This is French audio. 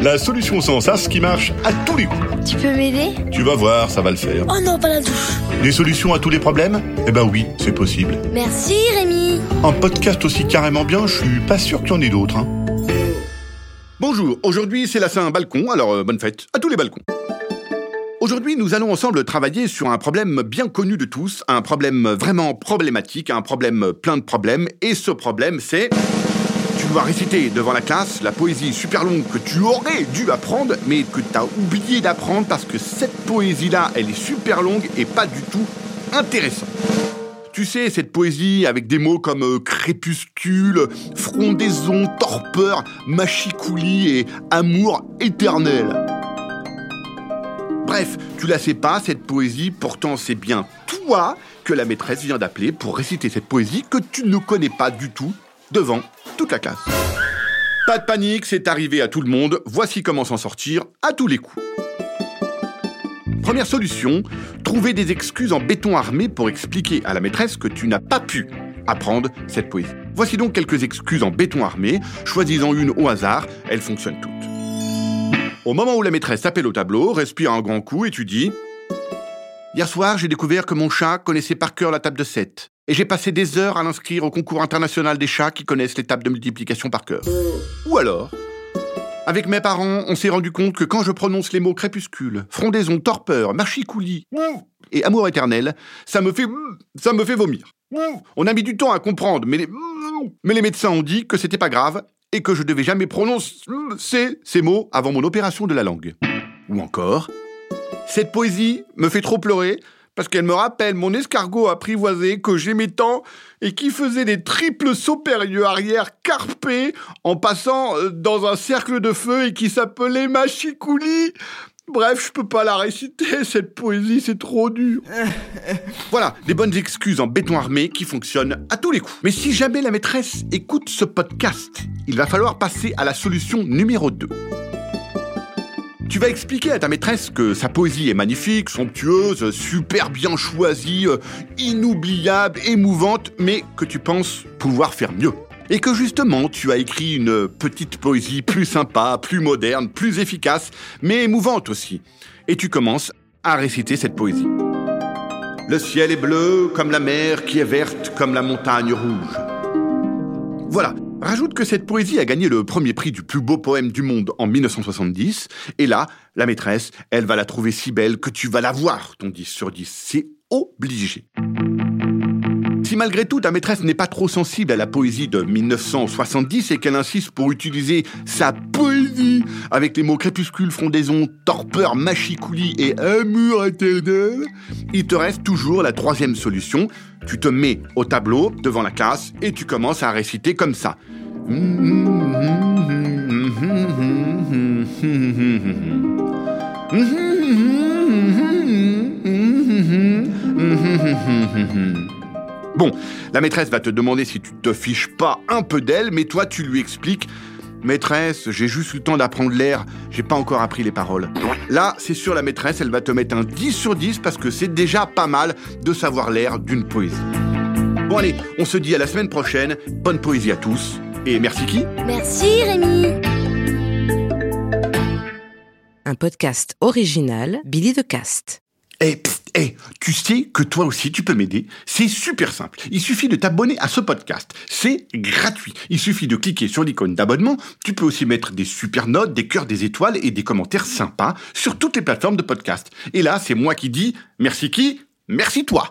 La solution sans sas qui marche à tous les coups. Tu peux m'aider? Tu vas voir, ça va le faire. Oh non, pas la douche Des solutions à tous les problèmes? Eh ben oui, c'est possible. Merci Rémi Un podcast aussi carrément bien, je suis pas sûr qu'il y en ait d'autres. hein. Bonjour, aujourd'hui c'est la Saint-Balcon, alors euh, bonne fête à tous les balcons. Aujourd'hui, nous allons ensemble travailler sur un problème bien connu de tous, un problème vraiment problématique, un problème plein de problèmes, et ce problème c'est... Tu dois réciter devant la classe la poésie super longue que tu aurais dû apprendre, mais que tu as oublié d'apprendre parce que cette poésie-là, elle est super longue et pas du tout intéressante. Tu sais, cette poésie avec des mots comme euh, crépuscule, frondaison, torpeur, machicoulis et amour éternel. Bref, tu la sais pas, cette poésie, pourtant c'est bien toi que la maîtresse vient d'appeler pour réciter cette poésie que tu ne connais pas du tout devant toute la classe. Pas de panique, c'est arrivé à tout le monde, voici comment s'en sortir à tous les coups. Première solution, trouver des excuses en béton armé pour expliquer à la maîtresse que tu n'as pas pu apprendre cette poésie. Voici donc quelques excuses en béton armé, choisis-en une au hasard, elles fonctionnent toutes. Au moment où la maîtresse t'appelle au tableau, respire un grand coup et tu dis Hier soir, j'ai découvert que mon chat connaissait par cœur la table de 7. Et j'ai passé des heures à l'inscrire au concours international des chats qui connaissent les tables de multiplication par cœur. Ou alors, avec mes parents, on s'est rendu compte que quand je prononce les mots crépuscule, frondaison, torpeur, machicoulis et amour éternel, ça me fait ça me fait vomir. On a mis du temps à comprendre, mais les, mais les médecins ont dit que c'était pas grave et que je devais jamais prononcer ces mots avant mon opération de la langue. Ou encore, cette poésie me fait trop pleurer parce qu'elle me rappelle mon escargot apprivoisé que j'aimais tant et qui faisait des triples sauts arrière carpés en passant euh, dans un cercle de feu et qui s'appelait Machikouli. Bref, je peux pas la réciter, cette poésie, c'est trop dur. Voilà, des bonnes excuses en béton armé qui fonctionnent à tous les coups. Mais si jamais la maîtresse écoute ce podcast, il va falloir passer à la solution numéro 2. Tu vas expliquer à ta maîtresse que sa poésie est magnifique, somptueuse, super bien choisie, euh, inoubliable, émouvante, mais que tu penses pouvoir faire mieux. Et que justement, tu as écrit une petite poésie plus sympa, plus moderne, plus efficace, mais émouvante aussi. Et tu commences à réciter cette poésie. Le ciel est bleu comme la mer qui est verte comme la montagne rouge. Voilà. Rajoute que cette poésie a gagné le premier prix du plus beau poème du monde en 1970. Et là, la maîtresse, elle va la trouver si belle que tu vas la voir, ton 10 sur 10. C'est obligé. Si malgré tout ta maîtresse n'est pas trop sensible à la poésie de 1970 et qu'elle insiste pour utiliser sa poésie avec les mots crépuscule, frondaison, torpeur, machicoulis et amour éternel, il te reste toujours la troisième solution. Tu te mets au tableau devant la classe et tu commences à réciter comme ça. Bon, la maîtresse va te demander si tu te fiches pas un peu d'elle, mais toi tu lui expliques Maîtresse, j'ai juste eu le temps d'apprendre l'air, j'ai pas encore appris les paroles. Là, c'est sûr, la maîtresse, elle va te mettre un 10 sur 10 parce que c'est déjà pas mal de savoir l'air d'une poésie. Bon allez, on se dit à la semaine prochaine, bonne poésie à tous, et merci qui? Merci Rémi Un podcast original Billy de Cast. Eh, psst, eh, tu sais que toi aussi tu peux m'aider C'est super simple. Il suffit de t'abonner à ce podcast. C'est gratuit. Il suffit de cliquer sur l'icône d'abonnement. Tu peux aussi mettre des super notes, des cœurs, des étoiles et des commentaires sympas sur toutes les plateformes de podcast. Et là, c'est moi qui dis merci qui? Merci toi